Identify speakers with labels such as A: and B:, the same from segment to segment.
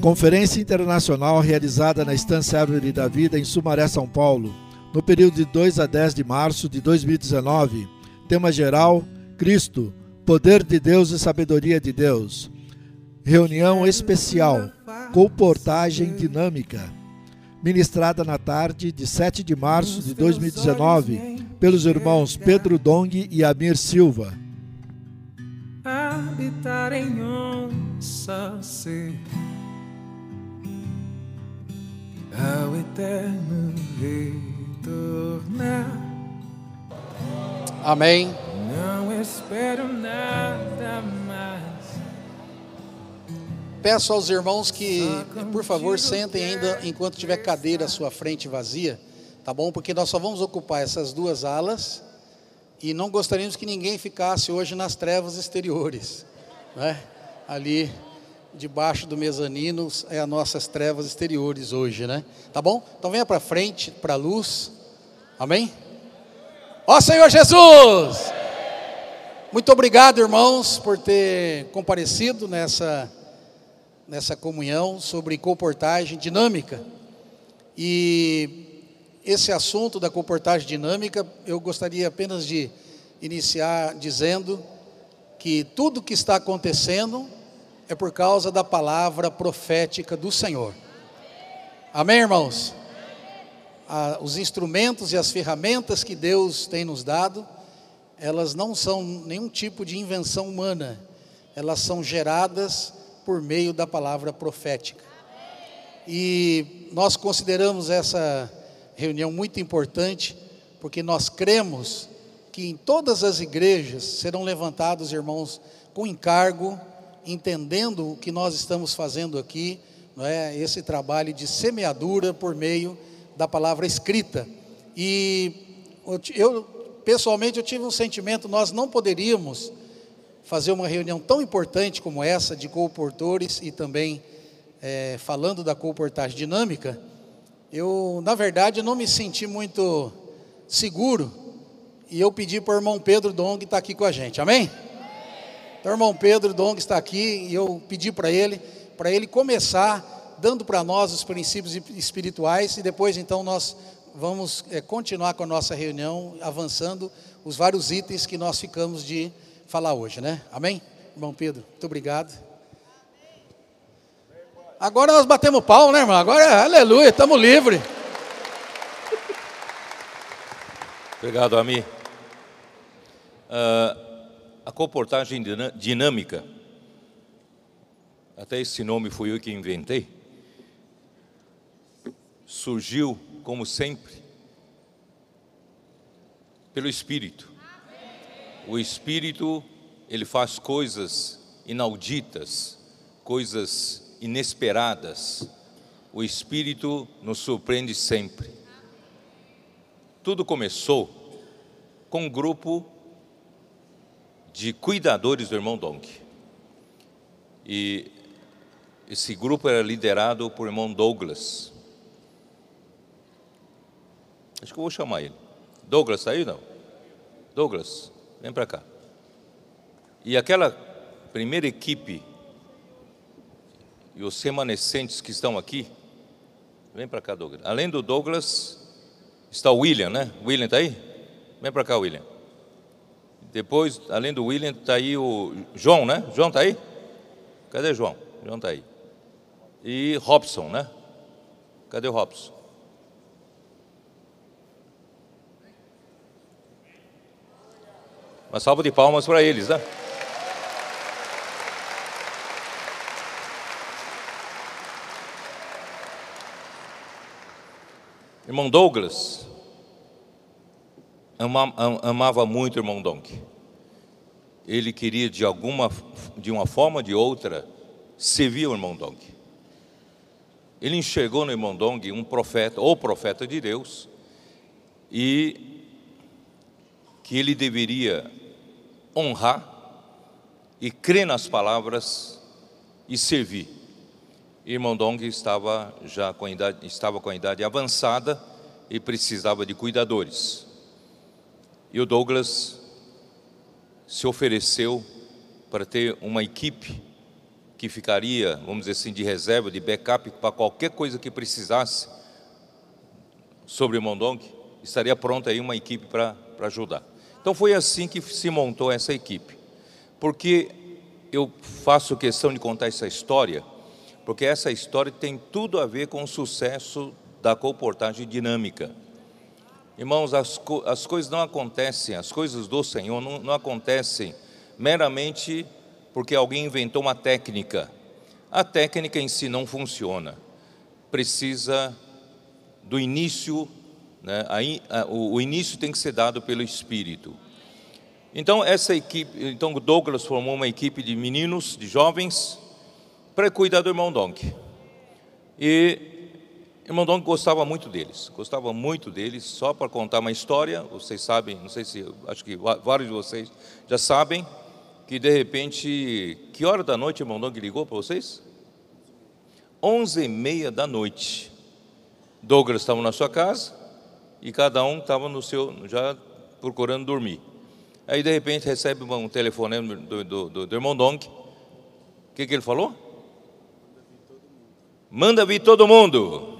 A: Conferência internacional realizada na Estância Árvore da Vida em Sumaré, São Paulo, no período de 2 a 10 de março de 2019. Tema geral: Cristo, poder de Deus e sabedoria de Deus. Reunião especial, comportagem dinâmica. Ministrada na tarde de 7 de março de 2019 pelos irmãos Pedro Dong e Amir Silva. Habitar em onça ser ao eterno
B: retornar. Amém. Não espero nada mais. Peço aos irmãos que, por favor, sentem ainda enquanto tiver cadeira à sua frente vazia, tá bom? Porque nós só vamos ocupar essas duas alas e não gostaríamos que ninguém ficasse hoje nas trevas exteriores, né? Ali debaixo do mezanino é as nossas trevas exteriores hoje, né? Tá bom? Então venha para frente, para a luz. Amém? Ó Senhor Jesus! Muito obrigado, irmãos, por ter comparecido nessa nessa comunhão sobre comportagem dinâmica. E esse assunto da comportagem dinâmica, eu gostaria apenas de iniciar dizendo que tudo que está acontecendo é por causa da palavra profética do Senhor. Amém, irmãos? Ah, os instrumentos e as ferramentas que Deus tem nos dado, elas não são nenhum tipo de invenção humana, elas são geradas por meio da palavra profética. E nós consideramos essa reunião muito importante, porque nós cremos que em todas as igrejas serão levantados irmãos com encargo entendendo o que nós estamos fazendo aqui, não é? esse trabalho de semeadura por meio da palavra escrita. E eu, pessoalmente, eu tive um sentimento, nós não poderíamos fazer uma reunião tão importante como essa, de comportores e também é, falando da comportagem dinâmica, eu, na verdade, não me senti muito seguro e eu pedi para o irmão Pedro Dong estar aqui com a gente, amém? Então, irmão Pedro Dong está aqui e eu pedi para ele, para ele começar dando para nós os princípios espirituais e depois então nós vamos é, continuar com a nossa reunião, avançando os vários itens que nós ficamos de falar hoje, né? Amém? Irmão Pedro, muito obrigado. Agora nós batemos pau, né, irmão? Agora, aleluia, estamos livres.
C: Obrigado, Ami. Uh, a comportagem dinâmica, até esse nome foi eu que inventei, surgiu, como sempre, pelo Espírito. O Espírito, ele faz coisas inauditas, coisas inesperadas. O Espírito nos surpreende sempre. Tudo começou com um grupo de cuidadores do irmão Donk. E esse grupo era liderado por irmão Douglas. Acho que eu vou chamar ele. Douglas, está aí não? Douglas, vem para cá. E aquela primeira equipe e os remanescentes que estão aqui, vem para cá, Douglas. Além do Douglas, está o William, né? William está aí? Vem para cá, William. Depois, além do William, está aí o João, né? João está aí? Cadê João? João está aí. E Robson, né? Cadê o Robson? Uma salva de palmas para eles, né? Irmão Douglas, amava muito o irmão Donk. Ele queria de alguma, de uma forma ou de outra, servir o irmão Donk. Ele enxergou no irmão Dong um profeta, ou profeta de Deus, e que ele deveria honrar e crer nas palavras e servir. Irmão Dong estava já com idade, estava com a idade avançada e precisava de cuidadores. E o Douglas se ofereceu para ter uma equipe que ficaria, vamos dizer assim, de reserva, de backup para qualquer coisa que precisasse sobre Mondong, estaria pronta aí uma equipe para ajudar. Então foi assim que se montou essa equipe. Porque eu faço questão de contar essa história, porque essa história tem tudo a ver com o sucesso da comportagem dinâmica. Irmãos, as, co as coisas não acontecem, as coisas do Senhor não, não acontecem meramente porque alguém inventou uma técnica. A técnica em si não funciona. Precisa do início, né? Aí, o, o início tem que ser dado pelo Espírito. Então essa equipe, então Douglas formou uma equipe de meninos, de jovens, para cuidar do irmão Donk. E irmão Donk gostava muito deles, gostava muito deles. Só para contar uma história, vocês sabem, não sei se, acho que vários de vocês já sabem que de repente, que hora da noite irmão Donk ligou para vocês? Onze e meia da noite. Douglas estava na sua casa e cada um estava no seu, já procurando dormir. Aí de repente recebe um telefonema do, do, do, do irmão Donk. O que, que ele falou? Manda vir todo mundo.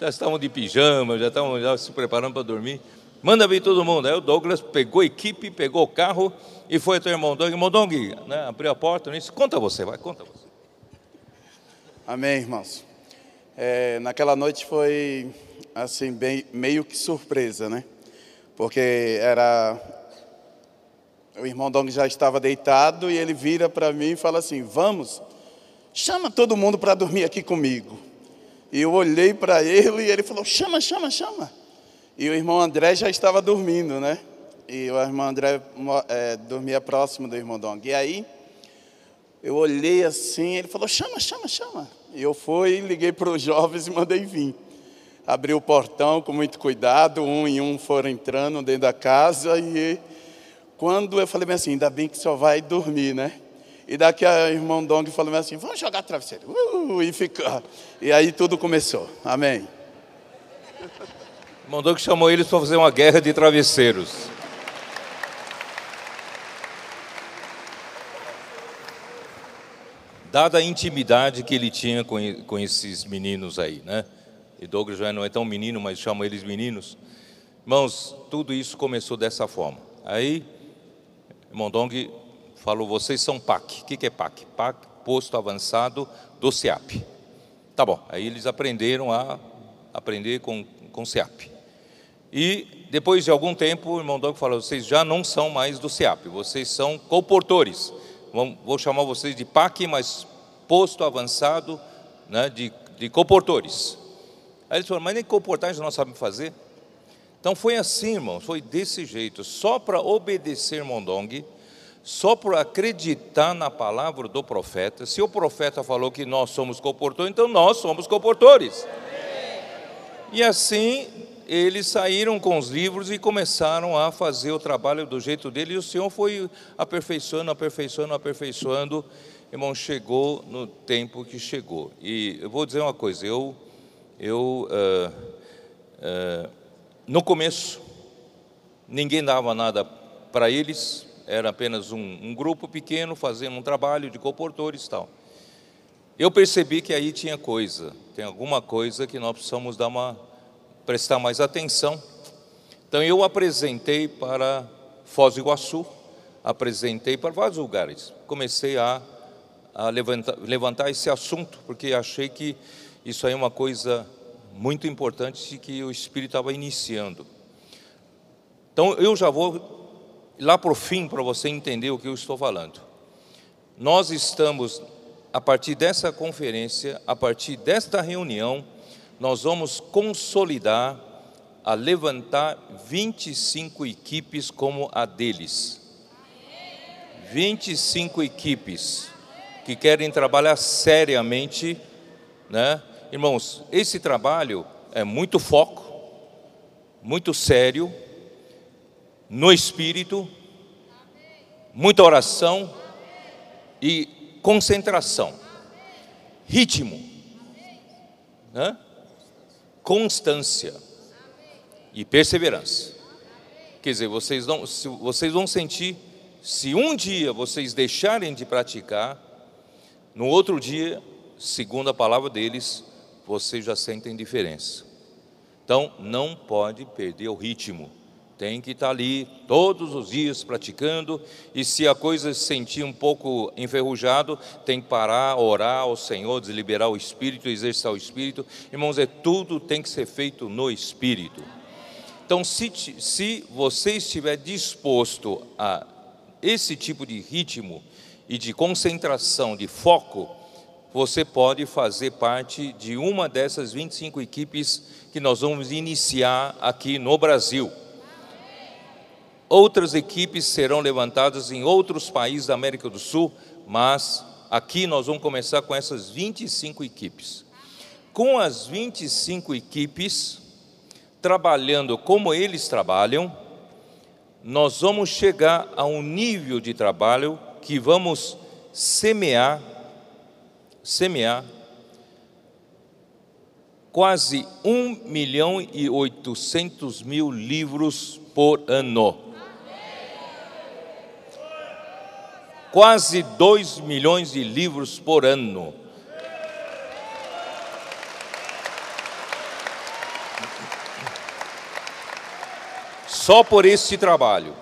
C: Já estavam de pijama, já estavam já se preparando para dormir. Manda vir todo mundo. Aí o Douglas pegou a equipe, pegou o carro e foi até o irmão Dong. Irmão Dong, né, abriu a porta disse: Conta você, vai, conta você.
D: Amém, irmãos. É, naquela noite foi assim, bem, meio que surpresa, né? Porque era o irmão Dong já estava deitado e ele vira para mim e fala assim: Vamos, chama todo mundo para dormir aqui comigo. E eu olhei para ele e ele falou: Chama, chama, chama. E o irmão André já estava dormindo, né? E o irmão André é, dormia próximo do irmão Dong. E aí eu olhei assim, ele falou: Chama, chama, chama. E eu fui, liguei para os jovens e mandei vir. Abri o portão com muito cuidado, um e um foram entrando dentro da casa e quando eu falei assim, ainda bem que só vai dormir, né? E daqui a irmão Dong falou assim, vamos jogar travesseiro. Uh, e ficar. E aí tudo começou. Amém.
C: Irmão Dong chamou eles para fazer uma guerra de travesseiros. Dada a intimidade que ele tinha com, com esses meninos aí, né? E Douglas já não é tão menino, mas chama eles meninos. Irmãos, tudo isso começou dessa forma. Aí Mondong falou: vocês são PAC. O que é PAC? PAC, posto avançado do SEAP. Tá bom. Aí eles aprenderam a aprender com, com SEAP. E depois de algum tempo, o irmão Dong falou: vocês já não são mais do SEAP, vocês são comportores. Vou chamar vocês de PAC, mas posto avançado né, de, de comportores. Aí eles falaram: mas nem comportagem nós sabemos fazer. Então foi assim, irmãos, foi desse jeito, só para obedecer Mondong, só por acreditar na palavra do profeta. Se o profeta falou que nós somos comportores, então nós somos comportores. E assim eles saíram com os livros e começaram a fazer o trabalho do jeito dele, e o Senhor foi aperfeiçoando, aperfeiçoando, aperfeiçoando. Irmão, chegou no tempo que chegou. E eu vou dizer uma coisa, eu, eu uh, uh, no começo, ninguém dava nada para eles, era apenas um, um, grupo pequeno fazendo um trabalho de comportores e tal. Eu percebi que aí tinha coisa, tem alguma coisa que nós precisamos dar uma, prestar mais atenção. Então eu apresentei para Foz do Iguaçu, apresentei para vários lugares. Comecei a, a levantar, levantar esse assunto, porque achei que isso aí é uma coisa muito importante que o Espírito estava iniciando. Então eu já vou lá para o fim para você entender o que eu estou falando. Nós estamos, a partir dessa conferência, a partir desta reunião, nós vamos consolidar a levantar 25 equipes como a deles. 25 equipes que querem trabalhar seriamente, né? Irmãos, esse trabalho é muito foco, muito sério, no espírito, muita oração e concentração, ritmo, né? constância e perseverança. Quer dizer, vocês, não, vocês vão sentir, se um dia vocês deixarem de praticar, No outro dia, segundo a palavra deles, vocês já sentem diferença. Então, não pode perder o ritmo. Tem que estar ali todos os dias praticando, e se a coisa se sentir um pouco enferrujado, tem que parar, orar ao Senhor, desliberar o espírito, exercitar o espírito. Irmãos, é tudo tem que ser feito no espírito. Então, se, se você estiver disposto a esse tipo de ritmo e de concentração, de foco, você pode fazer parte de uma dessas 25 equipes que nós vamos iniciar aqui no Brasil. Outras equipes serão levantadas em outros países da América do Sul, mas aqui nós vamos começar com essas 25 equipes. Com as 25 equipes, trabalhando como eles trabalham, nós vamos chegar a um nível de trabalho que vamos semear, semear quase 1 milhão e 800 mil livros por ano. Quase 2 milhões de livros por ano. Só por este trabalho,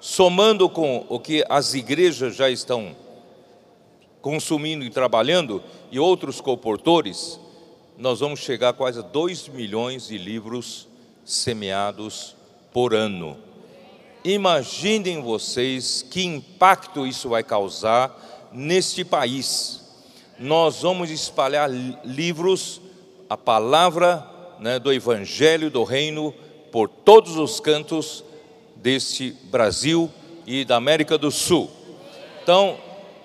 C: somando com o que as igrejas já estão consumindo e trabalhando, e outros comportores, nós vamos chegar a quase 2 milhões de livros semeados por ano. Imaginem vocês que impacto isso vai causar neste país. Nós vamos espalhar livros, a palavra né, do Evangelho do Reino por todos os cantos deste Brasil e da América do Sul. Então,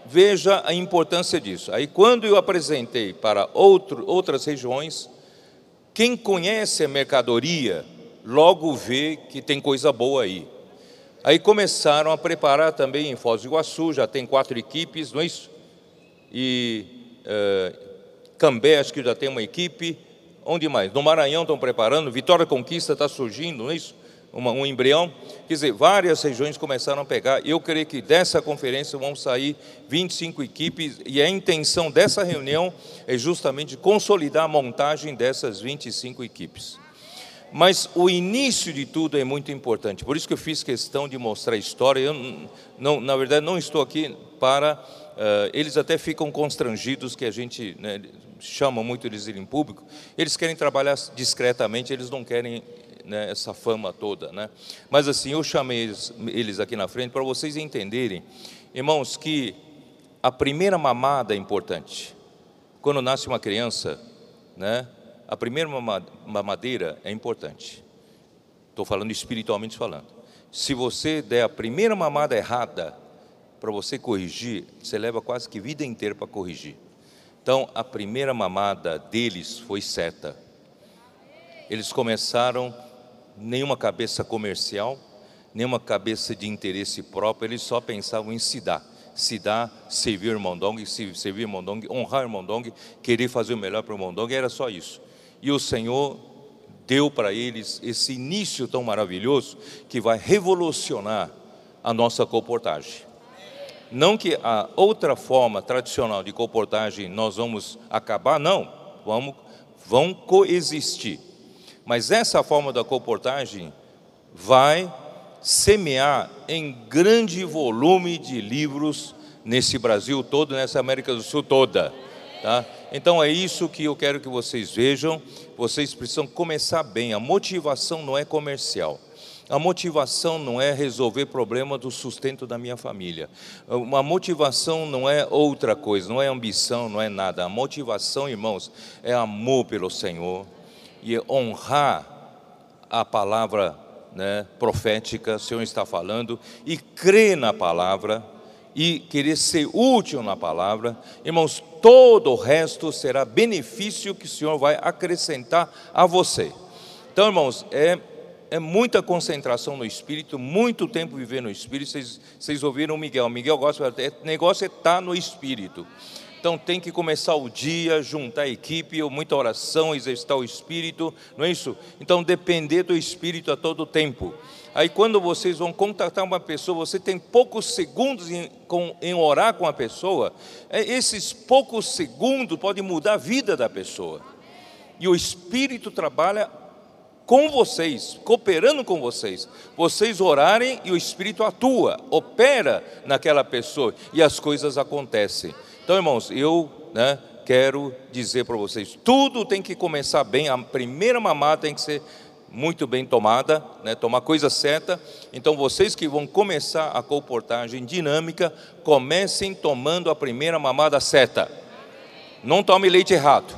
C: veja a importância disso. Aí, quando eu apresentei para outro, outras regiões, quem conhece a mercadoria logo vê que tem coisa boa aí. Aí começaram a preparar também em Foz do Iguaçu, já tem quatro equipes, não é isso? E uh, Cambé, acho que já tem uma equipe. Onde mais? No Maranhão estão preparando, Vitória Conquista está surgindo, não é isso? Uma, um embrião. Quer dizer, várias regiões começaram a pegar. Eu creio que dessa conferência vão sair 25 equipes, e a intenção dessa reunião é justamente consolidar a montagem dessas 25 equipes. Mas o início de tudo é muito importante. Por isso que eu fiz questão de mostrar a história. Eu, não, na verdade, não estou aqui para. Uh, eles até ficam constrangidos que a gente né, chama muito eles em público. Eles querem trabalhar discretamente, eles não querem né, essa fama toda. Né? Mas assim, eu chamei eles, eles aqui na frente para vocês entenderem, irmãos, que a primeira mamada é importante. Quando nasce uma criança, né? A primeira mamadeira é importante. Estou falando espiritualmente falando. Se você der a primeira mamada errada para você corrigir, você leva quase que vida inteira para corrigir. Então, a primeira mamada deles foi certa. Eles começaram nenhuma cabeça comercial, nenhuma cabeça de interesse próprio, eles só pensavam em se dar. Se dar, servir o irmão Dong, servir o irmão honrar o irmão Dong, querer fazer o melhor para o irmão Dong, era só isso e o Senhor deu para eles esse início tão maravilhoso que vai revolucionar a nossa comportagem. Não que a outra forma tradicional de comportagem nós vamos acabar, não, vamos, vão coexistir. Mas essa forma da comportagem vai semear em grande volume de livros nesse Brasil todo, nessa América do Sul toda. Tá? Então é isso que eu quero que vocês vejam. Vocês precisam começar bem. A motivação não é comercial. A motivação não é resolver problema do sustento da minha família. A motivação não é outra coisa, não é ambição, não é nada. A motivação, irmãos, é amor pelo Senhor e honrar a palavra né, profética, o Senhor está falando, e crer na palavra e querer ser útil na palavra, irmãos, todo o resto será benefício que o Senhor vai acrescentar a você. Então, irmãos, é, é muita concentração no Espírito, muito tempo viver no Espírito. Vocês, vocês ouviram o Miguel, o Miguel gosta, é, negócio é estar tá no Espírito. Então tem que começar o dia, juntar a equipe, muita oração, exercitar o espírito, não é isso? Então depender do espírito a todo tempo. Aí quando vocês vão contatar uma pessoa, você tem poucos segundos em, com, em orar com a pessoa, é, esses poucos segundos podem mudar a vida da pessoa. E o Espírito trabalha com vocês, cooperando com vocês. Vocês orarem e o Espírito atua, opera naquela pessoa e as coisas acontecem. Então, irmãos, eu né, quero dizer para vocês: tudo tem que começar bem, a primeira mamada tem que ser muito bem tomada, né, tomar coisa certa. Então, vocês que vão começar a comportagem dinâmica, comecem tomando a primeira mamada certa. Não tome leite errado,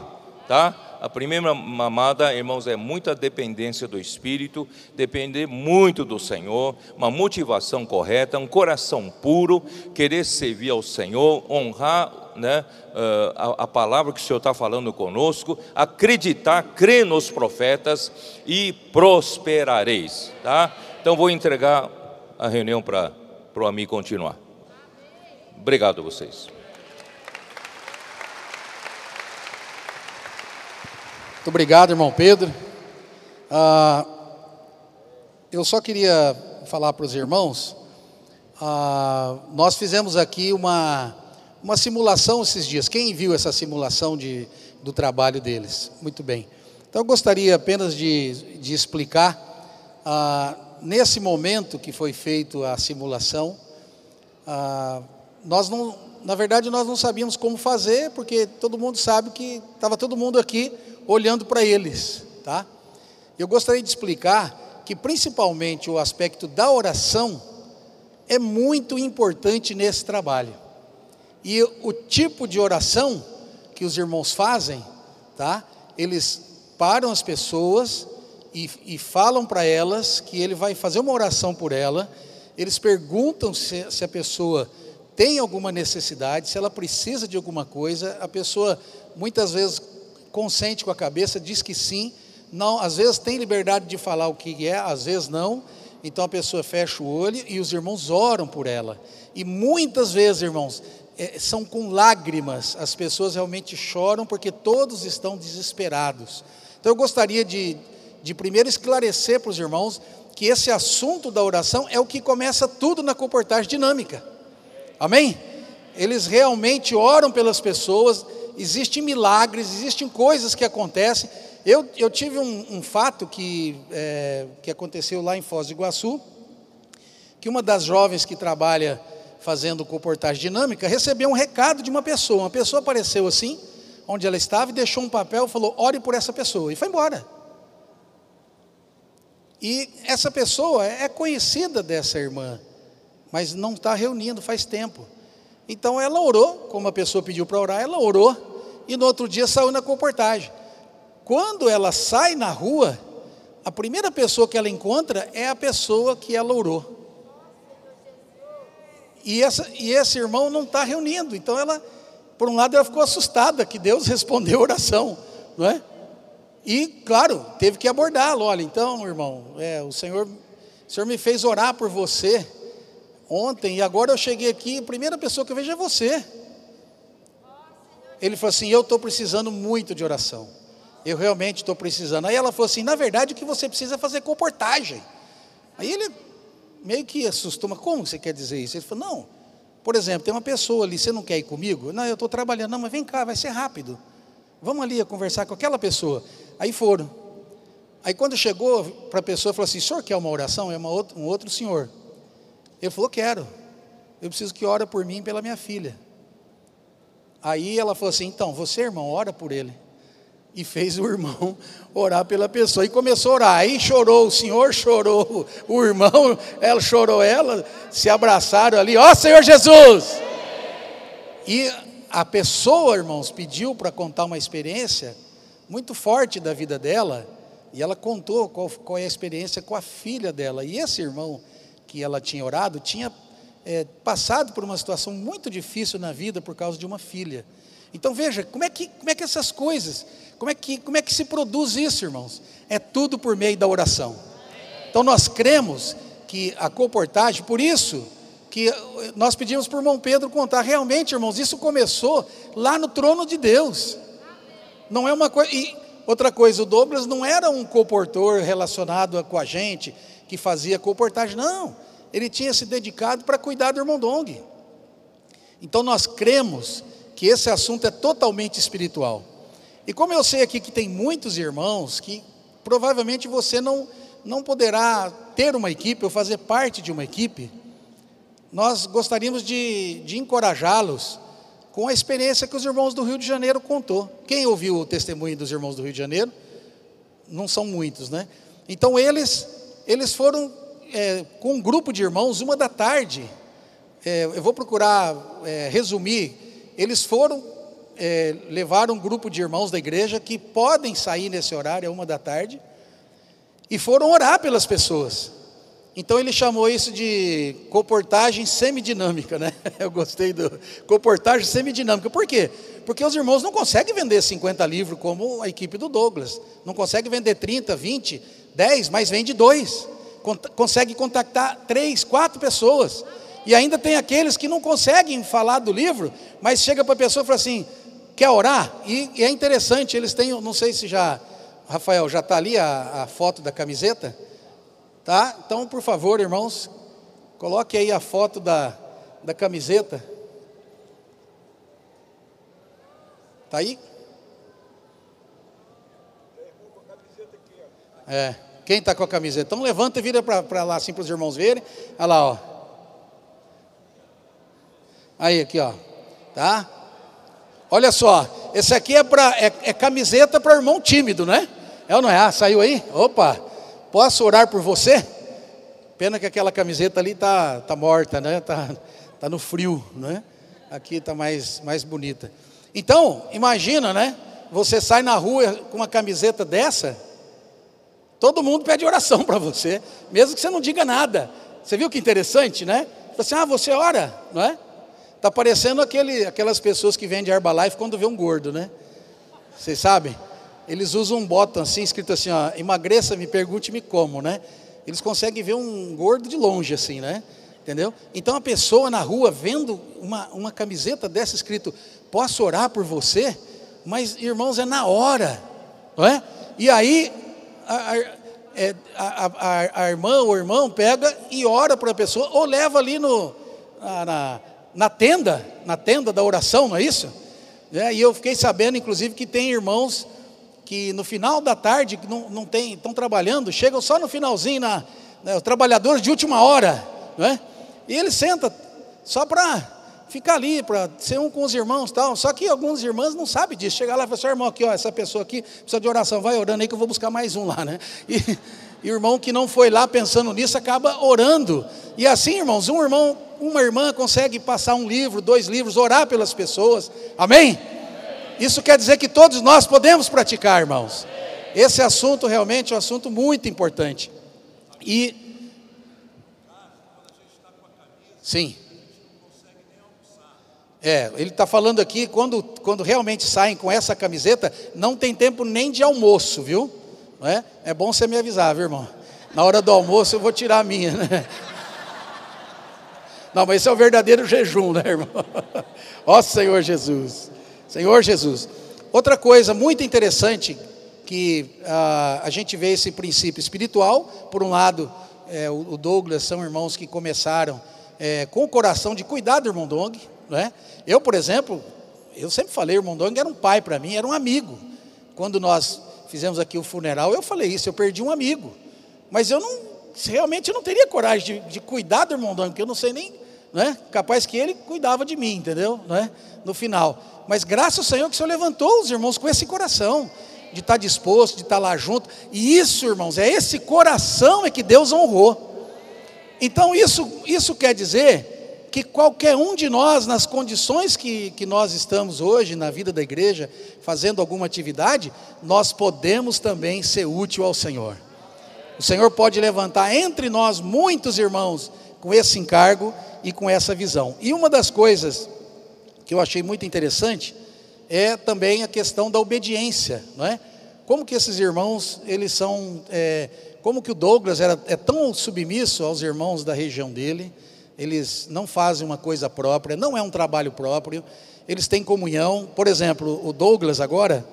C: tá? A primeira mamada, irmãos, é muita dependência do Espírito, depender muito do Senhor, uma motivação correta, um coração puro, querer servir ao Senhor, honrar né, a, a palavra que o Senhor está falando conosco, acreditar, crer nos profetas e prosperareis. Tá? Então vou entregar a reunião para o amigo continuar. Obrigado a vocês.
B: Muito obrigado, irmão Pedro. Ah, eu só queria falar para os irmãos, ah, nós fizemos aqui uma, uma simulação esses dias. Quem viu essa simulação de, do trabalho deles? Muito bem. Então eu gostaria apenas de, de explicar, ah, nesse momento que foi feito a simulação, ah, nós não, na verdade nós não sabíamos como fazer, porque todo mundo sabe que estava todo mundo aqui olhando para eles, tá? Eu gostaria de explicar que principalmente o aspecto da oração é muito importante nesse trabalho. E o tipo de oração que os irmãos fazem, tá? Eles param as pessoas e, e falam para elas que ele vai fazer uma oração por ela. Eles perguntam se, se a pessoa tem alguma necessidade, se ela precisa de alguma coisa. A pessoa muitas vezes consente com a cabeça, diz que sim, não, às vezes tem liberdade de falar o que é, às vezes não. Então a pessoa fecha o olho e os irmãos oram por ela. E muitas vezes, irmãos, é, são com lágrimas, as pessoas realmente choram porque todos estão desesperados. Então eu gostaria de, de primeiro esclarecer para os irmãos que esse assunto da oração é o que começa tudo na comportagem dinâmica. Amém? Eles realmente oram pelas pessoas, existem milagres, existem coisas que acontecem. Eu, eu tive um, um fato que, é, que aconteceu lá em Foz do Iguaçu, que uma das jovens que trabalha fazendo comportagem dinâmica recebeu um recado de uma pessoa. Uma pessoa apareceu assim, onde ela estava, e deixou um papel, falou: ore por essa pessoa, e foi embora. E essa pessoa é conhecida dessa irmã, mas não está reunindo faz tempo. Então ela orou, como a pessoa pediu para orar, ela orou e no outro dia saiu na comportagem. Quando ela sai na rua, a primeira pessoa que ela encontra é a pessoa que ela orou. E, essa, e esse irmão não está reunindo. Então ela, por um lado, ela ficou assustada que Deus respondeu a oração, não é? E, claro, teve que abordá-lo. Olha, então, irmão, é, o Senhor, o Senhor me fez orar por você ontem e agora eu cheguei aqui, a primeira pessoa que eu vejo é você. Ele falou assim: Eu estou precisando muito de oração. Eu realmente estou precisando. Aí ela falou assim: Na verdade, o que você precisa é fazer comportagem. Aí ele meio que assustou, mas como você quer dizer isso? Ele falou: Não, por exemplo, tem uma pessoa ali, você não quer ir comigo? Não, eu estou trabalhando. Não, mas vem cá, vai ser rápido. Vamos ali conversar com aquela pessoa. Aí foram. Aí quando chegou para a pessoa, falou assim: O senhor quer uma oração? É uma outra, um outro senhor. Ele falou: Quero. Eu preciso que ore por mim e pela minha filha. Aí ela falou assim: Então, você, irmão, ora por ele. E fez o irmão orar pela pessoa. E começou a orar. Aí chorou, o senhor chorou, o irmão, ela chorou, ela, se abraçaram ali. Ó oh, Senhor Jesus! E a pessoa, irmãos, pediu para contar uma experiência muito forte da vida dela. E ela contou qual, qual é a experiência com a filha dela. E esse irmão que ela tinha orado tinha é, passado por uma situação muito difícil na vida por causa de uma filha. Então veja, como é que, como é que essas coisas, como é, que, como é que se produz isso, irmãos? É tudo por meio da oração. Então nós cremos que a comportagem, por isso, que nós pedimos por irmão Pedro contar. Realmente, irmãos, isso começou lá no trono de Deus. Não é uma coisa. E outra coisa, o Douglas não era um comportor relacionado com a gente, que fazia comportagem, não. Ele tinha se dedicado para cuidar do irmão Dong. Então nós cremos que esse assunto é totalmente espiritual. E como eu sei aqui que tem muitos irmãos que provavelmente você não, não poderá ter uma equipe ou fazer parte de uma equipe, nós gostaríamos de, de encorajá-los com a experiência que os irmãos do Rio de Janeiro contou. Quem ouviu o testemunho dos irmãos do Rio de Janeiro? Não são muitos, né? Então eles, eles foram é, com um grupo de irmãos, uma da tarde. É, eu vou procurar é, resumir. Eles foram é, levaram um grupo de irmãos da igreja que podem sair nesse horário, a uma da tarde, e foram orar pelas pessoas. Então ele chamou isso de comportagem semidinâmica, né? Eu gostei do comportagem semidinâmica. Por quê? Porque os irmãos não conseguem vender 50 livros como a equipe do Douglas. Não consegue vender 30, 20, 10, mas vende dois. Consegue contactar três, quatro pessoas. E ainda tem aqueles que não conseguem falar do livro, mas chega para a pessoa e fala assim: quer orar? E, e, é interessante, eles têm, não sei se já, Rafael, já está ali a, a foto da camiseta? Tá? Então, por favor, irmãos, coloque aí a foto da, da camiseta. Tá aí? É. Quem está com a camiseta? Então levanta e vira para lá assim para os irmãos verem. Olha lá, ó. Aí, aqui, ó. Tá? Olha só, esse aqui é, pra, é, é camiseta para irmão tímido, né? É ou não é? Ah, saiu aí? Opa! Posso orar por você? Pena que aquela camiseta ali tá, tá morta, né? Tá, tá no frio, né? Aqui tá mais, mais bonita. Então, imagina, né? Você sai na rua com uma camiseta dessa, todo mundo pede oração para você, mesmo que você não diga nada. Você viu que interessante, né? Você, assim, ah, você ora, não é? Tá parecendo aquele, aquelas pessoas que vendem Herbalife quando vê um gordo, né? Vocês sabem? eles usam um botão assim, escrito assim, ó, emagreça, me pergunte-me como, né? Eles conseguem ver um gordo de longe, assim, né? Entendeu? Então a pessoa na rua vendo uma, uma camiseta dessa escrito, posso orar por você? Mas, irmãos, é na hora, não é? E aí a, é, a, a, a irmã ou irmão pega e ora para a pessoa, ou leva ali no, na, na tenda, na tenda da oração, não é isso? É, e eu fiquei sabendo, inclusive, que tem irmãos que no final da tarde, que não, não tem, estão trabalhando, chegam só no finalzinho, na, né, os trabalhadores de última hora, não é? E ele senta só para ficar ali, para ser um com os irmãos tal. Só que alguns irmãos não sabem disso. Chega lá e fala assim, irmão, aqui, ó, essa pessoa aqui precisa de oração, vai orando aí que eu vou buscar mais um lá, né? E, e o irmão que não foi lá pensando nisso acaba orando. E assim, irmãos, um irmão, uma irmã consegue passar um livro, dois livros, orar pelas pessoas. Amém? Isso quer dizer que todos nós podemos praticar, irmãos. Esse assunto realmente é um assunto muito importante. E. Sim. É, ele está falando aqui, quando, quando realmente saem com essa camiseta, não tem tempo nem de almoço, viu? Não é? é bom você me avisar, viu, irmão? Na hora do almoço eu vou tirar a minha, né? Não, mas esse é o verdadeiro jejum, né, irmão? Ó Senhor Jesus. Senhor Jesus. Outra coisa muito interessante que ah, a gente vê esse princípio espiritual, por um lado, é, o Douglas são irmãos que começaram é, com o coração de cuidar do irmão Dong, não é? Eu, por exemplo, eu sempre falei, o irmão Dong era um pai para mim, era um amigo. Quando nós fizemos aqui o funeral, eu falei isso, eu perdi um amigo. Mas eu não, realmente eu não teria coragem de, de cuidar do irmão Dong, porque eu não sei nem, não é? Capaz que ele cuidava de mim, entendeu? Não é? No final. Mas graças ao Senhor que o Senhor levantou os irmãos com esse coração, de estar disposto, de estar lá junto. E isso, irmãos, é esse coração é que Deus honrou. Então isso, isso quer dizer que qualquer um de nós, nas condições que, que nós estamos hoje na vida da igreja, fazendo alguma atividade, nós podemos também ser útil ao Senhor. O Senhor pode levantar entre nós muitos irmãos com esse encargo e com essa visão. E uma das coisas que eu achei muito interessante é também a questão da obediência, não é? Como que esses irmãos, eles são, é, como que o Douglas era, é tão submisso aos irmãos da região dele, eles não fazem uma coisa própria, não é um trabalho próprio, eles têm comunhão. Por exemplo, o Douglas agora,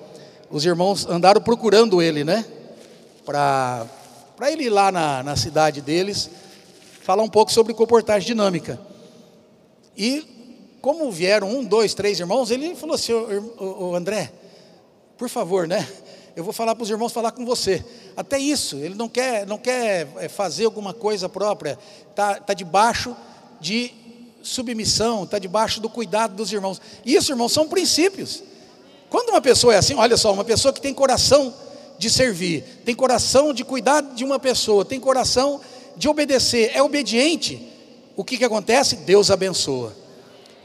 B: os irmãos andaram procurando ele, né? Para ele ir lá na, na cidade deles, falar um pouco sobre comportagem dinâmica. E como vieram um, dois, três irmãos, ele falou assim, o, André, por favor, né? Eu vou falar para os irmãos falar com você. Até isso, ele não quer, não quer é, fazer alguma coisa própria, está tá debaixo de submissão, está debaixo do cuidado dos irmãos. Isso, irmãos, são princípios. Quando uma pessoa é assim, olha só, uma pessoa que tem coração de servir, tem coração de cuidar de uma pessoa, tem coração de obedecer, é obediente, o que, que acontece? Deus abençoa.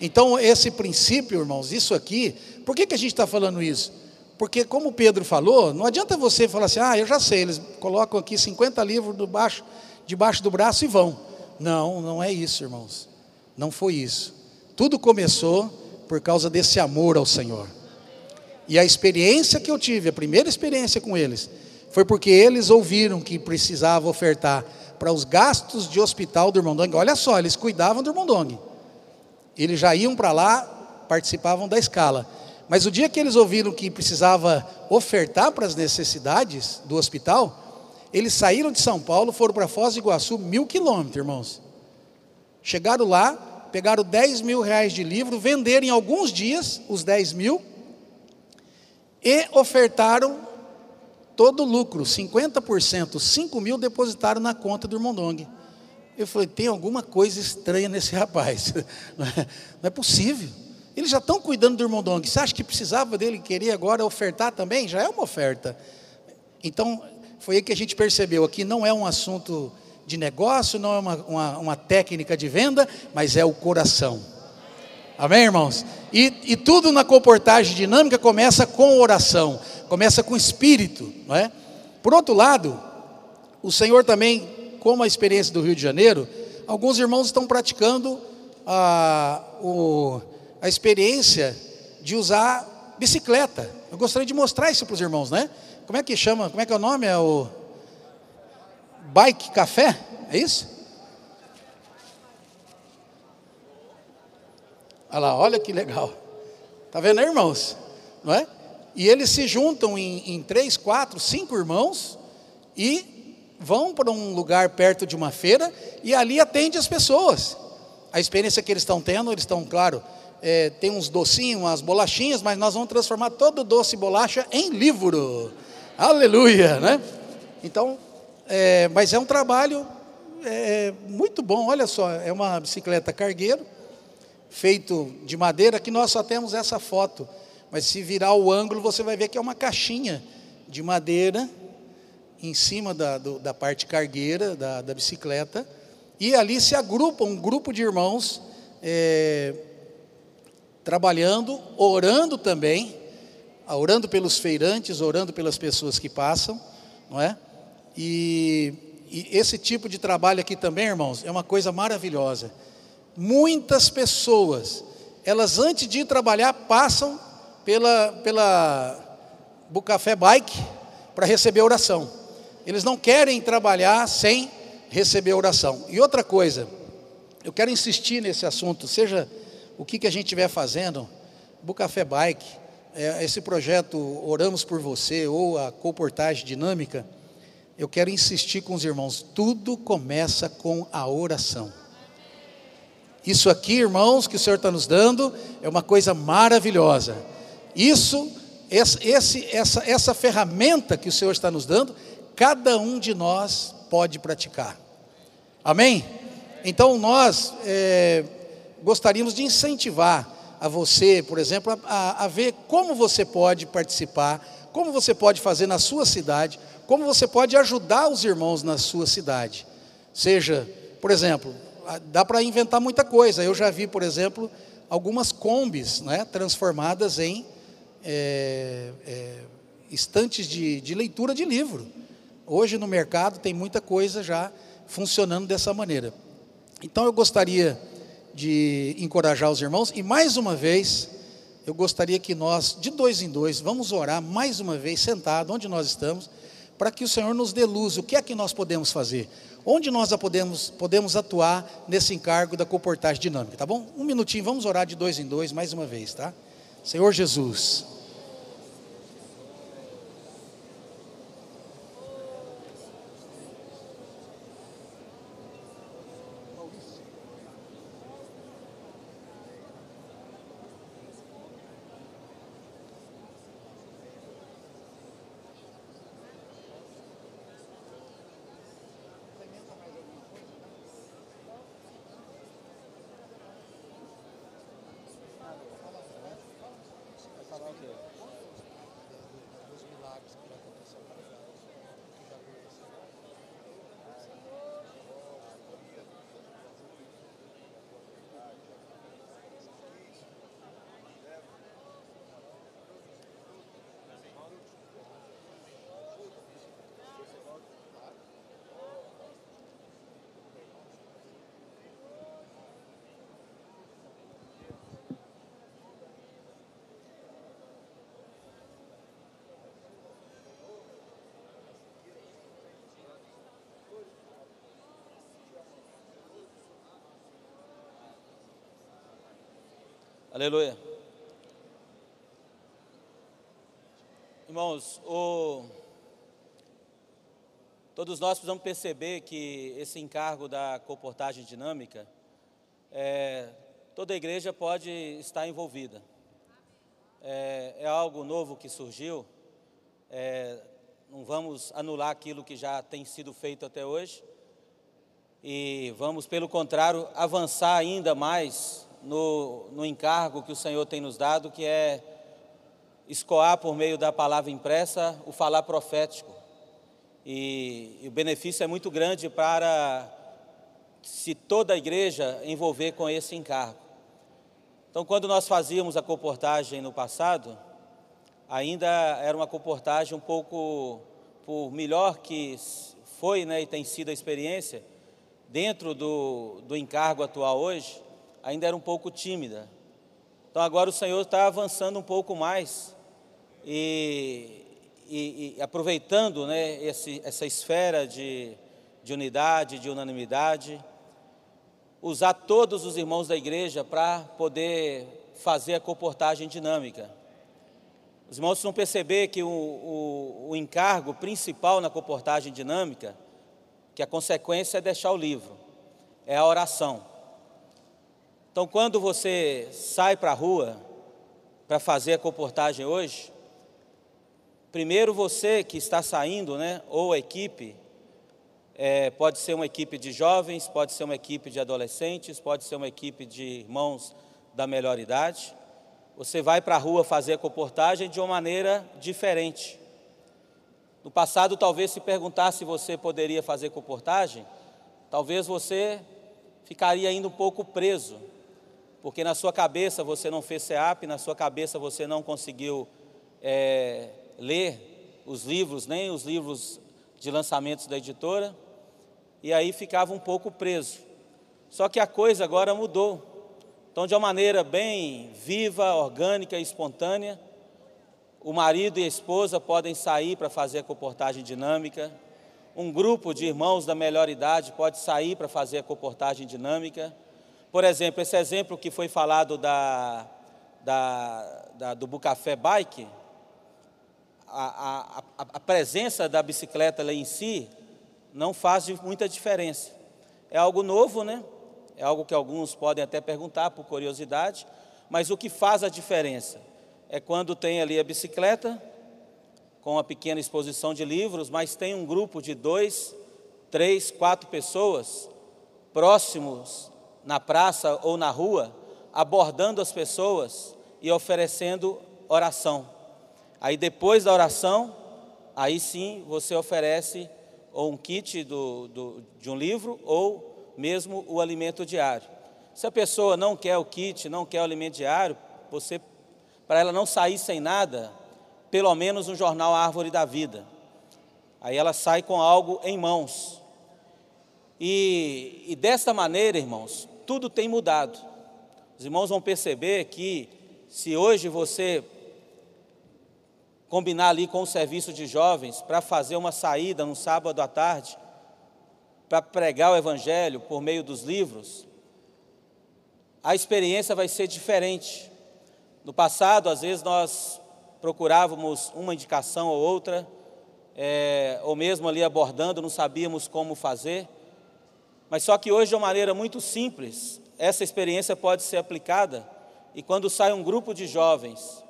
B: Então, esse princípio, irmãos, isso aqui, por que, que a gente está falando isso? Porque, como Pedro falou, não adianta você falar assim, ah, eu já sei, eles colocam aqui 50 livros debaixo, debaixo do braço e vão. Não, não é isso, irmãos. Não foi isso. Tudo começou por causa desse amor ao Senhor. E a experiência que eu tive, a primeira experiência com eles, foi porque eles ouviram que precisava ofertar para os gastos de hospital do irmão. Olha só, eles cuidavam do irmão. Eles já iam para lá, participavam da escala. Mas o dia que eles ouviram que precisava ofertar para as necessidades do hospital, eles saíram de São Paulo, foram para Foz do Iguaçu, mil quilômetros, irmãos. Chegaram lá, pegaram 10 mil reais de livro, venderam em alguns dias os 10 mil e ofertaram todo o lucro, 50%, 5 mil depositaram na conta do irmão Dong. Eu falei, tem alguma coisa estranha nesse rapaz, não é, não é possível. Eles já estão cuidando do irmão Dong, você acha que precisava dele querer agora ofertar também? Já é uma oferta. Então, foi aí que a gente percebeu aqui, não é um assunto de negócio, não é uma, uma, uma técnica de venda, mas é o coração. Amém, irmãos? E, e tudo na comportagem dinâmica começa com oração, começa com espírito, não é? Por outro lado, o Senhor também, como a experiência do Rio de Janeiro, alguns irmãos estão praticando a, o, a experiência de usar bicicleta. Eu gostaria de mostrar isso para os irmãos, né? Como é que chama? Como é que é o nome? É o Bike Café? É isso? Olha lá, olha que legal. Tá vendo aí, irmãos? Não é? E eles se juntam em, em três, quatro, cinco irmãos e vão para um lugar perto de uma feira e ali atende as pessoas. A experiência que eles estão tendo, eles estão, claro, é, tem uns docinhos, umas bolachinhas, mas nós vamos transformar todo doce e bolacha em livro. Aleluia, né? Então, é, mas é um trabalho é, muito bom. Olha só, é uma bicicleta cargueiro, feito de madeira, que nós só temos essa foto. Mas se virar o ângulo, você vai ver que é uma caixinha de madeira em cima da, do, da parte cargueira da, da, bicicleta. E ali se agrupa um grupo de irmãos é, trabalhando, orando também, orando pelos feirantes, orando pelas pessoas que passam, não é? E, e esse tipo de trabalho aqui também, irmãos, é uma coisa maravilhosa. Muitas pessoas, elas antes de ir trabalhar, passam pela, pela Bucafé Bike para receber oração. Eles não querem trabalhar sem receber oração. E outra coisa, eu quero insistir nesse assunto, seja o que, que a gente estiver fazendo, Bucafé Bike, é, esse projeto Oramos por Você ou a comportagem dinâmica, eu quero insistir com os irmãos, tudo começa com a oração. Isso aqui, irmãos, que o Senhor está nos dando, é uma coisa maravilhosa. Isso, esse, essa, essa ferramenta que o Senhor está nos dando, cada um de nós pode praticar. Amém? Então nós é, gostaríamos de incentivar a você, por exemplo, a, a ver como você pode participar, como você pode fazer na sua cidade, como você pode ajudar os irmãos na sua cidade. Seja, por exemplo, dá para inventar muita coisa. Eu já vi, por exemplo, algumas combis né, transformadas em é, é, estantes de, de leitura de livro. Hoje no mercado tem muita coisa já funcionando dessa maneira. Então eu gostaria de encorajar os irmãos e mais uma vez eu gostaria que nós, de dois em dois, vamos orar mais uma vez, sentado onde nós estamos, para que o Senhor nos dê luz. O que é que nós podemos fazer? onde nós podemos, podemos atuar nesse encargo da comportagem dinâmica, tá bom? Um minutinho, vamos orar de dois em dois mais uma vez, tá? Senhor Jesus.
E: Aleluia. Irmãos, o... todos nós precisamos perceber que esse encargo da comportagem dinâmica, é... toda a igreja pode estar envolvida. É, é algo novo que surgiu, é... não vamos anular aquilo que já tem sido feito até hoje, e vamos, pelo contrário, avançar ainda mais no, no encargo que o Senhor tem nos dado, que é escoar por meio da palavra impressa o falar profético. E, e o benefício é muito grande para se toda a igreja envolver com esse encargo. Então, quando nós fazíamos a comportagem no passado, ainda era uma comportagem um pouco, por melhor que foi né, e tem sido a experiência, dentro do, do encargo atual hoje, ainda era um pouco tímida. Então agora o Senhor está avançando um pouco mais e, e, e aproveitando né, esse, essa esfera de, de unidade, de unanimidade, usar todos os irmãos da igreja para poder fazer a comportagem dinâmica. Os irmãos vão perceber que o, o, o encargo principal na comportagem dinâmica, que a consequência é deixar o livro, é a oração. Então, quando você sai para a rua para fazer a comportagem hoje, primeiro você que está saindo, né, ou a equipe, é, pode ser uma equipe de jovens, pode ser uma equipe de adolescentes, pode ser uma equipe de irmãos da melhor idade. Você vai para a rua fazer a comportagem de uma maneira diferente. No passado, talvez se perguntasse se você poderia fazer comportagem, talvez você ficaria ainda um pouco preso porque na sua cabeça você não fez SEAP, na sua cabeça você não conseguiu é, ler os livros, nem os livros de lançamentos da editora, e aí ficava um pouco preso. Só que a coisa agora mudou. Então, de uma maneira bem viva, orgânica e espontânea, o marido e a esposa podem sair para fazer a comportagem dinâmica, um grupo de irmãos da melhor idade pode sair para fazer a comportagem dinâmica, por exemplo, esse exemplo que foi falado da, da, da do Bucafé Bike, a, a, a, presença da bicicleta lá em si não faz muita diferença. É algo novo, né? É algo que alguns podem até perguntar por curiosidade, mas o que faz a diferença é quando tem ali a bicicleta, com uma pequena exposição de livros, mas tem um grupo de dois, três, quatro pessoas próximos na praça ou na rua, abordando as pessoas e oferecendo oração. Aí depois da oração, aí sim você oferece ou um kit do, do, de um livro ou mesmo o alimento diário. Se a pessoa não quer o kit, não quer o alimento diário, você, para ela não sair sem nada, pelo menos um jornal Árvore da Vida. Aí ela sai com algo em mãos. E, e desta maneira, irmãos, tudo tem mudado. Os irmãos vão perceber que se hoje você combinar ali com o serviço de jovens para fazer uma saída no sábado à tarde, para pregar o Evangelho por meio dos livros, a experiência vai ser diferente. No passado, às vezes, nós procurávamos uma indicação ou outra, é, ou mesmo ali abordando, não sabíamos como fazer. Mas só que hoje, de uma maneira muito simples, essa experiência pode ser aplicada, e quando sai um grupo de jovens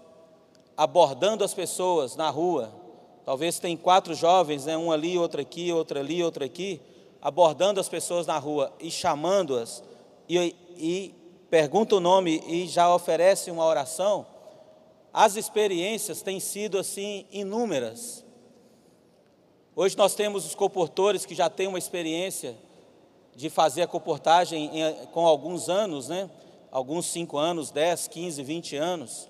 E: abordando as pessoas na rua, talvez tem quatro jovens, né, um ali, outro aqui, outro ali, outro aqui, abordando as pessoas na rua e chamando-as, e, e pergunta o nome e já oferece uma oração, as experiências têm sido assim inúmeras. Hoje nós temos os comportores que já têm uma experiência de fazer a comportagem com alguns anos, né? Alguns 5 anos, 10, 15, 20 anos.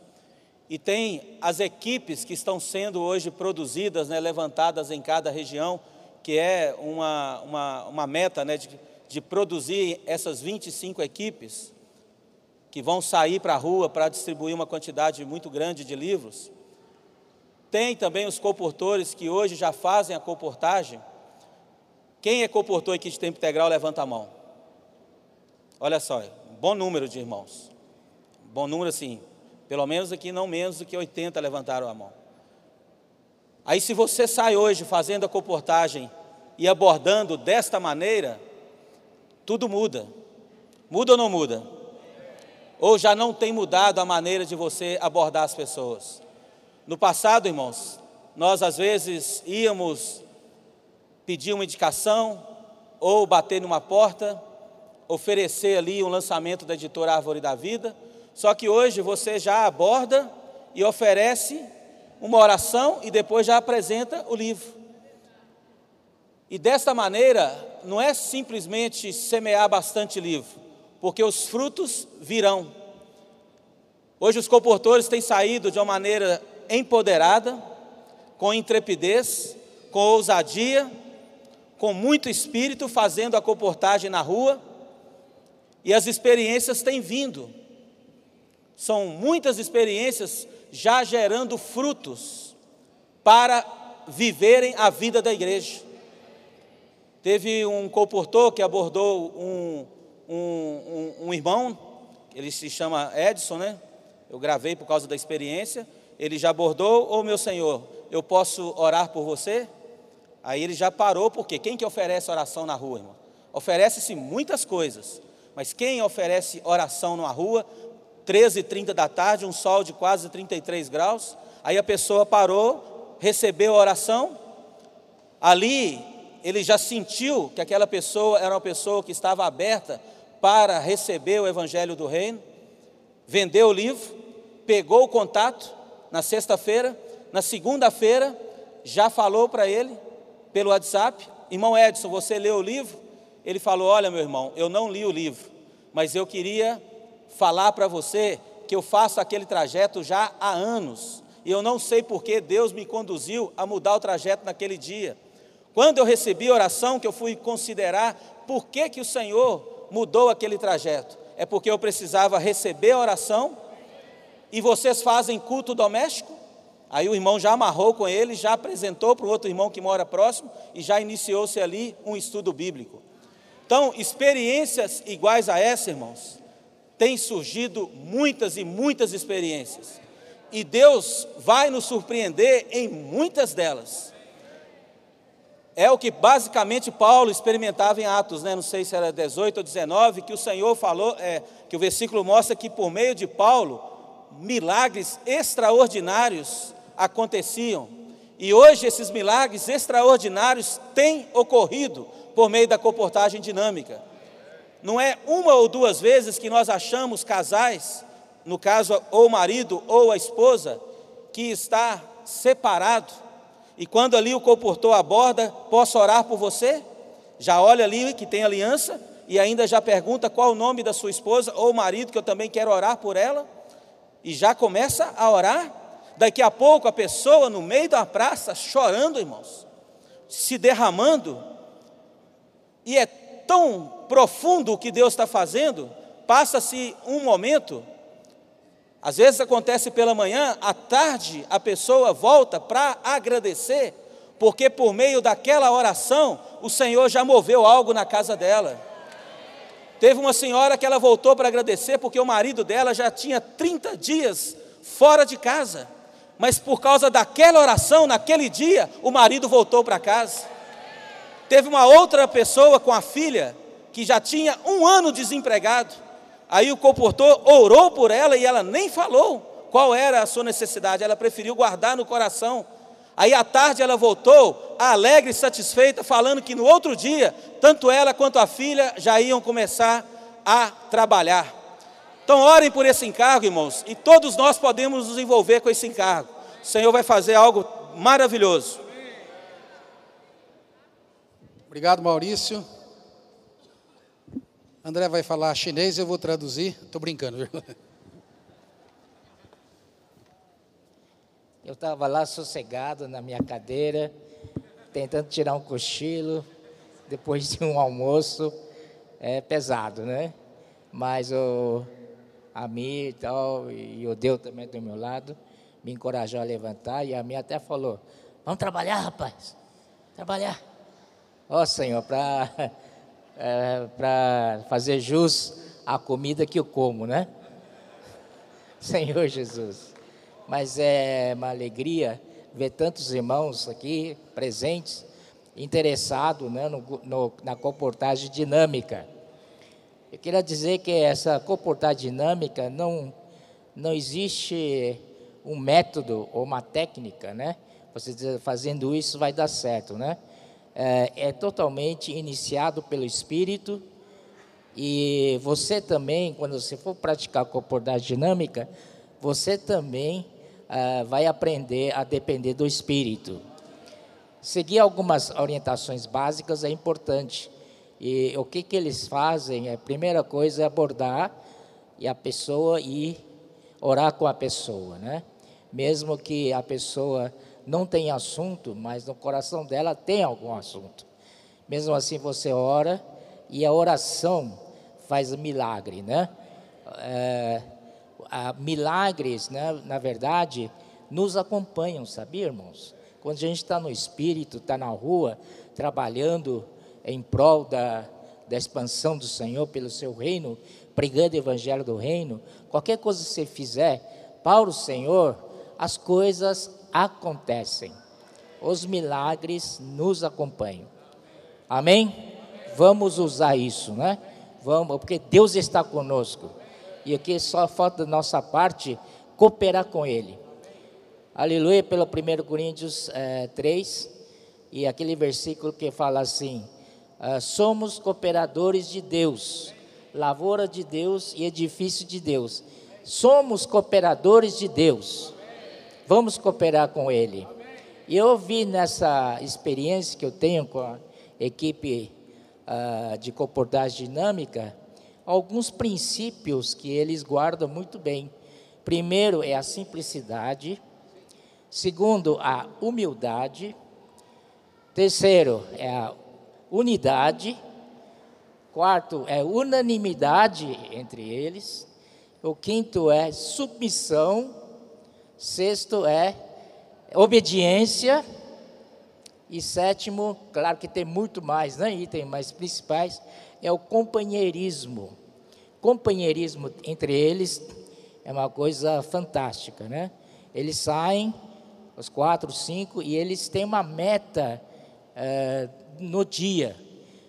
E: E tem as equipes que estão sendo hoje produzidas, né, levantadas em cada região, que é uma, uma, uma meta né, de, de produzir essas 25 equipes que vão sair para a rua para distribuir uma quantidade muito grande de livros. Tem também os comportores que hoje já fazem a comportagem. Quem é comportor aqui de tempo integral, levanta a mão. Olha só, bom número de irmãos. Bom número assim, pelo menos aqui não menos do que 80 levantaram a mão. Aí se você sai hoje fazendo a comportagem e abordando desta maneira, tudo muda. Muda ou não muda? Ou já não tem mudado a maneira de você abordar as pessoas? No passado, irmãos, nós às vezes íamos pedir uma indicação ou bater numa porta, oferecer ali um lançamento da editora Árvore da Vida, só que hoje você já aborda e oferece uma oração e depois já apresenta o livro. E desta maneira, não é simplesmente semear bastante livro, porque os frutos virão. Hoje os comportores têm saído de uma maneira empoderada, com intrepidez, com ousadia, com muito espírito, fazendo a comportagem na rua, e as experiências têm vindo. São muitas experiências já gerando frutos para viverem a vida da igreja. Teve um comportor que abordou um, um, um, um irmão, ele se chama Edson, né? Eu gravei por causa da experiência. Ele já abordou, ô oh, meu Senhor, eu posso orar por você? Aí ele já parou, porque quem que oferece oração na rua, irmão? Oferece-se muitas coisas, mas quem oferece oração na rua, 13 h 30 da tarde, um sol de quase 33 graus, aí a pessoa parou, recebeu a oração, ali ele já sentiu que aquela pessoa era uma pessoa que estava aberta para receber o Evangelho do Reino, vendeu o livro, pegou o contato na sexta-feira, na segunda-feira já falou para ele pelo WhatsApp: Irmão Edson, você leu o livro? Ele falou: Olha, meu irmão, eu não li o livro, mas eu queria falar para você que eu faço aquele trajeto já há anos e eu não sei por que Deus me conduziu a mudar o trajeto naquele dia. Quando eu recebi a oração, que eu fui considerar por que, que o Senhor mudou aquele trajeto. É porque eu precisava receber a oração e vocês fazem culto doméstico? Aí o irmão já amarrou com ele, já apresentou para o outro irmão que mora próximo e já iniciou-se ali um estudo bíblico. Então, experiências iguais a essa, irmãos, têm surgido muitas e muitas experiências. E Deus vai nos surpreender em muitas delas. É o que basicamente Paulo experimentava em Atos, né? não sei se era 18 ou 19, que o Senhor falou, é, que o versículo mostra que por meio de Paulo, milagres extraordinários aconteciam. E hoje esses milagres extraordinários têm ocorrido por meio da comportagem dinâmica. Não é uma ou duas vezes que nós achamos casais, no caso ou o marido ou a esposa, que está separado e quando ali o comportor aborda, posso orar por você? Já olha ali que tem aliança e ainda já pergunta qual o nome da sua esposa ou marido, que eu também quero orar por ela. E já começa a orar. Daqui a pouco a pessoa no meio da praça chorando, irmãos, se derramando. E é tão profundo o que Deus está fazendo, passa-se um momento às vezes acontece pela manhã, à tarde a pessoa volta para agradecer, porque por meio daquela oração, o Senhor já moveu algo na casa dela. Teve uma senhora que ela voltou para agradecer porque o marido dela já tinha 30 dias fora de casa. Mas por causa daquela oração, naquele dia, o marido voltou para casa. Teve uma outra pessoa com a filha que já tinha um ano desempregado. Aí o comportor orou por ela e ela nem falou qual era a sua necessidade, ela preferiu guardar no coração. Aí à tarde ela voltou, alegre e satisfeita, falando que no outro dia, tanto ela quanto a filha já iam começar a trabalhar. Então orem por esse encargo, irmãos, e todos nós podemos nos envolver com esse encargo. O Senhor vai fazer algo maravilhoso.
B: Obrigado, Maurício. André vai falar chinês, eu vou traduzir. Estou brincando, viu?
F: Eu estava lá sossegado na minha cadeira, tentando tirar um cochilo, depois de um almoço é pesado, né? Mas o a mim e tal, e o Deus também do meu lado, me encorajou a levantar, e a minha até falou, vamos trabalhar, rapaz, trabalhar. Ó oh, Senhor, para é, fazer jus à comida que eu como, né? Senhor Jesus. Mas é uma alegria ver tantos irmãos aqui presentes, interessados né, no, no, na comportagem dinâmica. Eu queria dizer que essa comportagem dinâmica não, não existe um método ou uma técnica, né? Você dizer, fazendo isso vai dar certo, né? é, é totalmente iniciado pelo Espírito. E você também, quando você for praticar a comportagem dinâmica, você também é, vai aprender a depender do Espírito. Seguir algumas orientações básicas é importante. E o que, que eles fazem? A primeira coisa é abordar e a pessoa e orar com a pessoa, né? Mesmo que a pessoa não tem assunto, mas no coração dela tem algum assunto. Mesmo assim, você ora e a oração faz milagre, né? É, milagres, né, na verdade, nos acompanham, sabia, irmãos? Quando a gente está no espírito, está na rua, trabalhando em prol da, da expansão do Senhor pelo seu reino, pregando o evangelho do reino, qualquer coisa que você fizer para o Senhor, as coisas acontecem. Os milagres nos acompanham. Amém? Vamos usar isso, né? Vamos, porque Deus está conosco. E aqui só falta da nossa parte cooperar com Ele. Aleluia, pelo 1 Coríntios é, 3, e aquele versículo que fala assim: ah, somos cooperadores de Deus, lavoura de Deus e edifício de Deus. Somos cooperadores de Deus. Vamos cooperar com ele. E eu vi nessa experiência que eu tenho com a equipe uh, de comportagem dinâmica, alguns princípios que eles guardam muito bem. Primeiro é a simplicidade. Segundo, a humildade. Terceiro é a unidade. Quarto é unanimidade entre eles. O quinto é submissão. Sexto é obediência. E sétimo, claro que tem muito mais, né? Item mais principais, é o companheirismo. Companheirismo entre eles é uma coisa fantástica, né? Eles saem, os quatro, cinco, e eles têm uma meta é, no dia.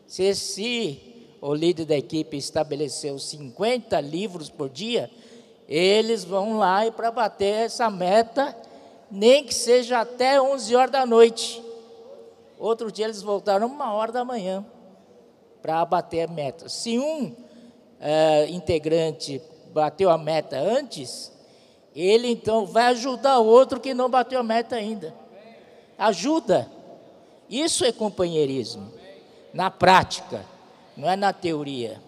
F: Se, se o líder da equipe estabeleceu 50 livros por dia, eles vão lá e para bater essa meta, nem que seja até 11 horas da noite. Outro dia eles voltaram uma hora da manhã para bater a meta. Se um é, integrante bateu a meta antes, ele então vai ajudar o outro que não bateu a meta ainda. Ajuda. Isso é companheirismo. Na prática, não é na teoria.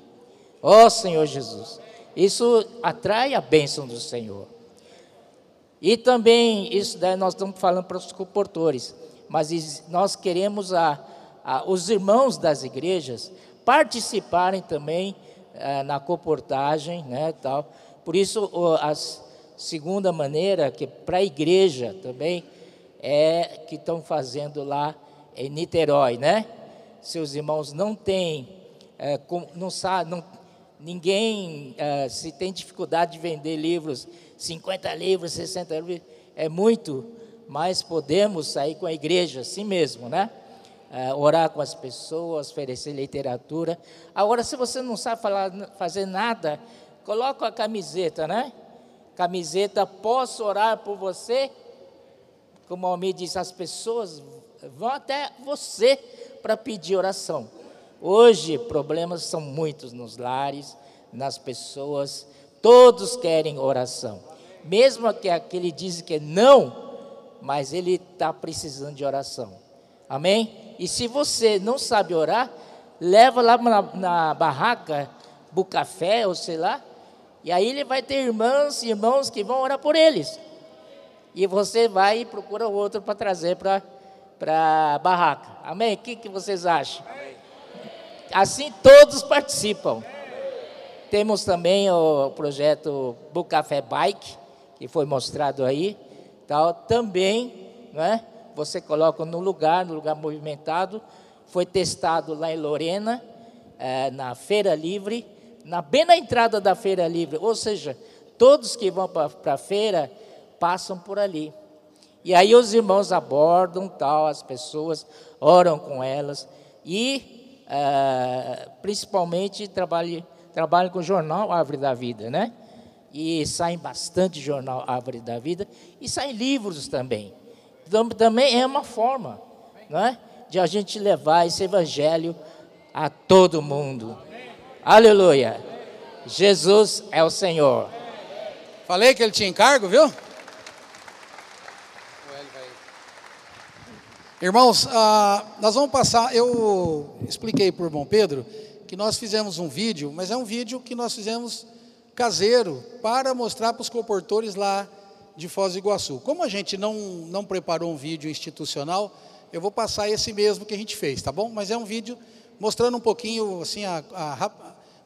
F: Ó oh, Senhor Jesus. Isso atrai a bênção do Senhor. E também, isso daí nós estamos falando para os comportores, mas nós queremos a, a, os irmãos das igrejas participarem também eh, na comportagem, né, tal. Por isso, a segunda maneira, que para a igreja também, é que estão fazendo lá em Niterói, né? Seus irmãos não têm, é, com, não sabe, não, ninguém é, se tem dificuldade de vender livros, 50 livros, 60 livros, é muito, mas podemos sair com a igreja assim mesmo, né? É, orar com as pessoas, oferecer literatura. Agora, se você não sabe falar, fazer nada, coloca a camiseta, né? Camiseta, posso orar por você? Como o Almir diz, as pessoas vão até você para pedir oração. Hoje, problemas são muitos nos lares, nas pessoas, todos querem oração. Mesmo que aquele diz que não, mas ele está precisando de oração. Amém? E se você não sabe orar, leva lá na, na barraca, café ou sei lá, e aí ele vai ter irmãs e irmãos que vão orar por eles. E você vai e procura outro para trazer para a barraca. Amém? O que, que vocês acham? Assim todos participam. Temos também o projeto Café Bike, que foi mostrado aí. Tal. Também, não é? você coloca no lugar, no lugar movimentado. Foi testado lá em Lorena, é, na Feira Livre, na, bem na entrada da Feira Livre. Ou seja, todos que vão para a feira passam por ali. E aí os irmãos abordam tal, as pessoas oram com elas e uh, principalmente trabalham, com o jornal Árvore da Vida, né? E saem bastante jornal Árvore da Vida e saem livros também. Então, também é uma forma, não é? De a gente levar esse evangelho a todo mundo. Aleluia. Jesus é o Senhor.
B: Falei que ele tinha encargo, viu? Irmãos, ah, nós vamos passar. Eu expliquei para o irmão Pedro que nós fizemos um vídeo, mas é um vídeo que nós fizemos caseiro para mostrar para os comportores lá de Foz do Iguaçu. Como a gente não, não preparou um vídeo institucional, eu vou passar esse mesmo que a gente fez, tá bom? Mas é um vídeo mostrando um pouquinho assim a, a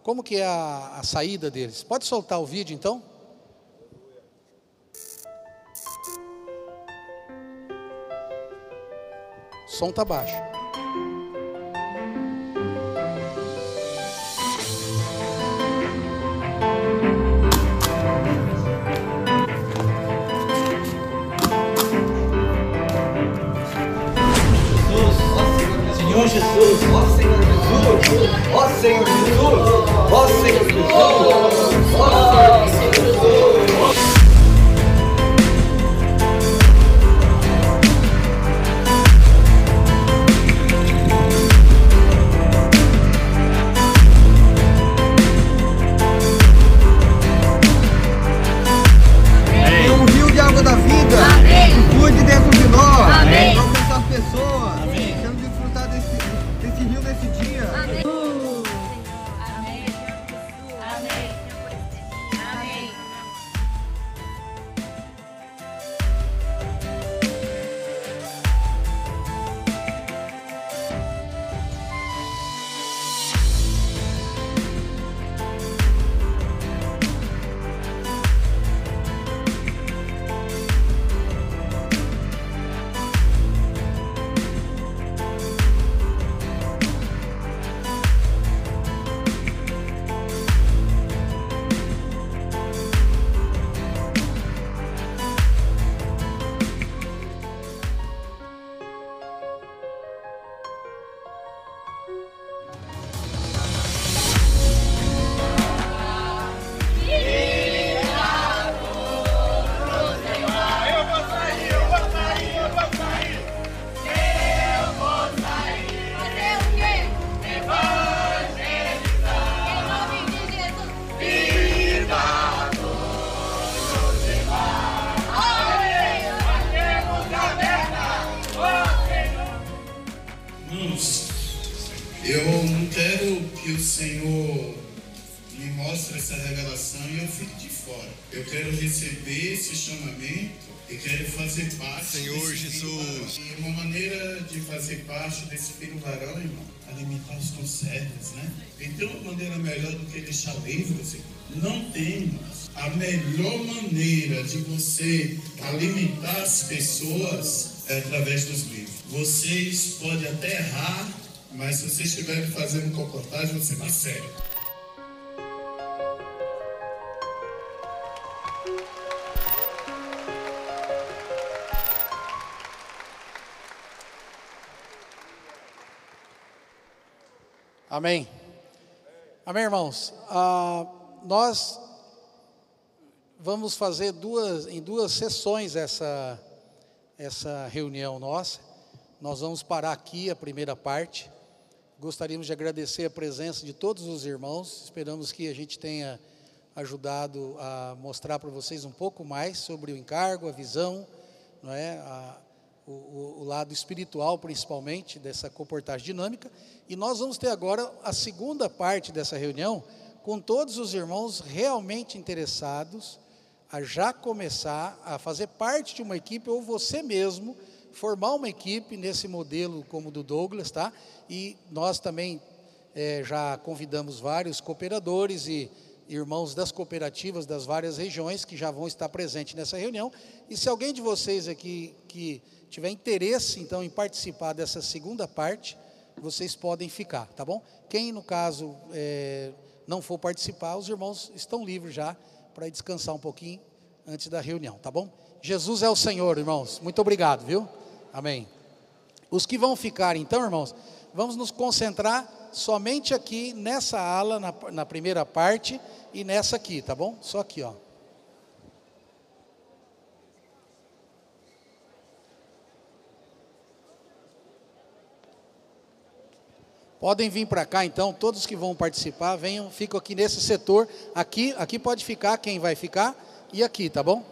B: como que é a, a saída deles. Pode soltar o vídeo então? Som está baixo.
G: Senhor Jesus, ó Senhor Jesus, ó Senhor Jesus, ó Senhor Jesus, ó Senhor Jesus.
H: A melhor maneira de você alimentar as pessoas é através dos livros. Vocês podem até errar, mas se vocês estiverem fazendo comportagem, você está sério.
B: Amém. Amém, irmãos. Ah, nós vamos fazer duas, em duas sessões essa, essa reunião nossa. Nós vamos parar aqui a primeira parte. Gostaríamos de agradecer a presença de todos os irmãos. Esperamos que a gente tenha ajudado a mostrar para vocês um pouco mais sobre o encargo, a visão, não é? A, o, o, lado espiritual, principalmente, dessa comportagem dinâmica. E nós vamos ter agora a segunda parte dessa reunião, com todos os irmãos realmente interessados a já começar a fazer parte de uma equipe, ou você mesmo formar uma equipe nesse modelo como o do Douglas, tá? E nós também é, já convidamos vários cooperadores e irmãos das cooperativas das várias regiões que já vão estar presentes nessa reunião. E se alguém de vocês aqui que tiver interesse, então, em participar dessa segunda parte, vocês podem ficar, tá bom? Quem, no caso, é, não for participar, os irmãos estão livres já para descansar um pouquinho antes da reunião, tá bom? Jesus é o Senhor, irmãos. Muito obrigado, viu? Amém. Os que vão ficar, então, irmãos, vamos nos concentrar somente aqui nessa ala, na, na primeira parte, e nessa aqui, tá bom? Só aqui, ó. Podem vir para cá, então, todos que vão participar, venham, ficam aqui nesse setor. Aqui, aqui pode ficar quem vai ficar e aqui, tá bom?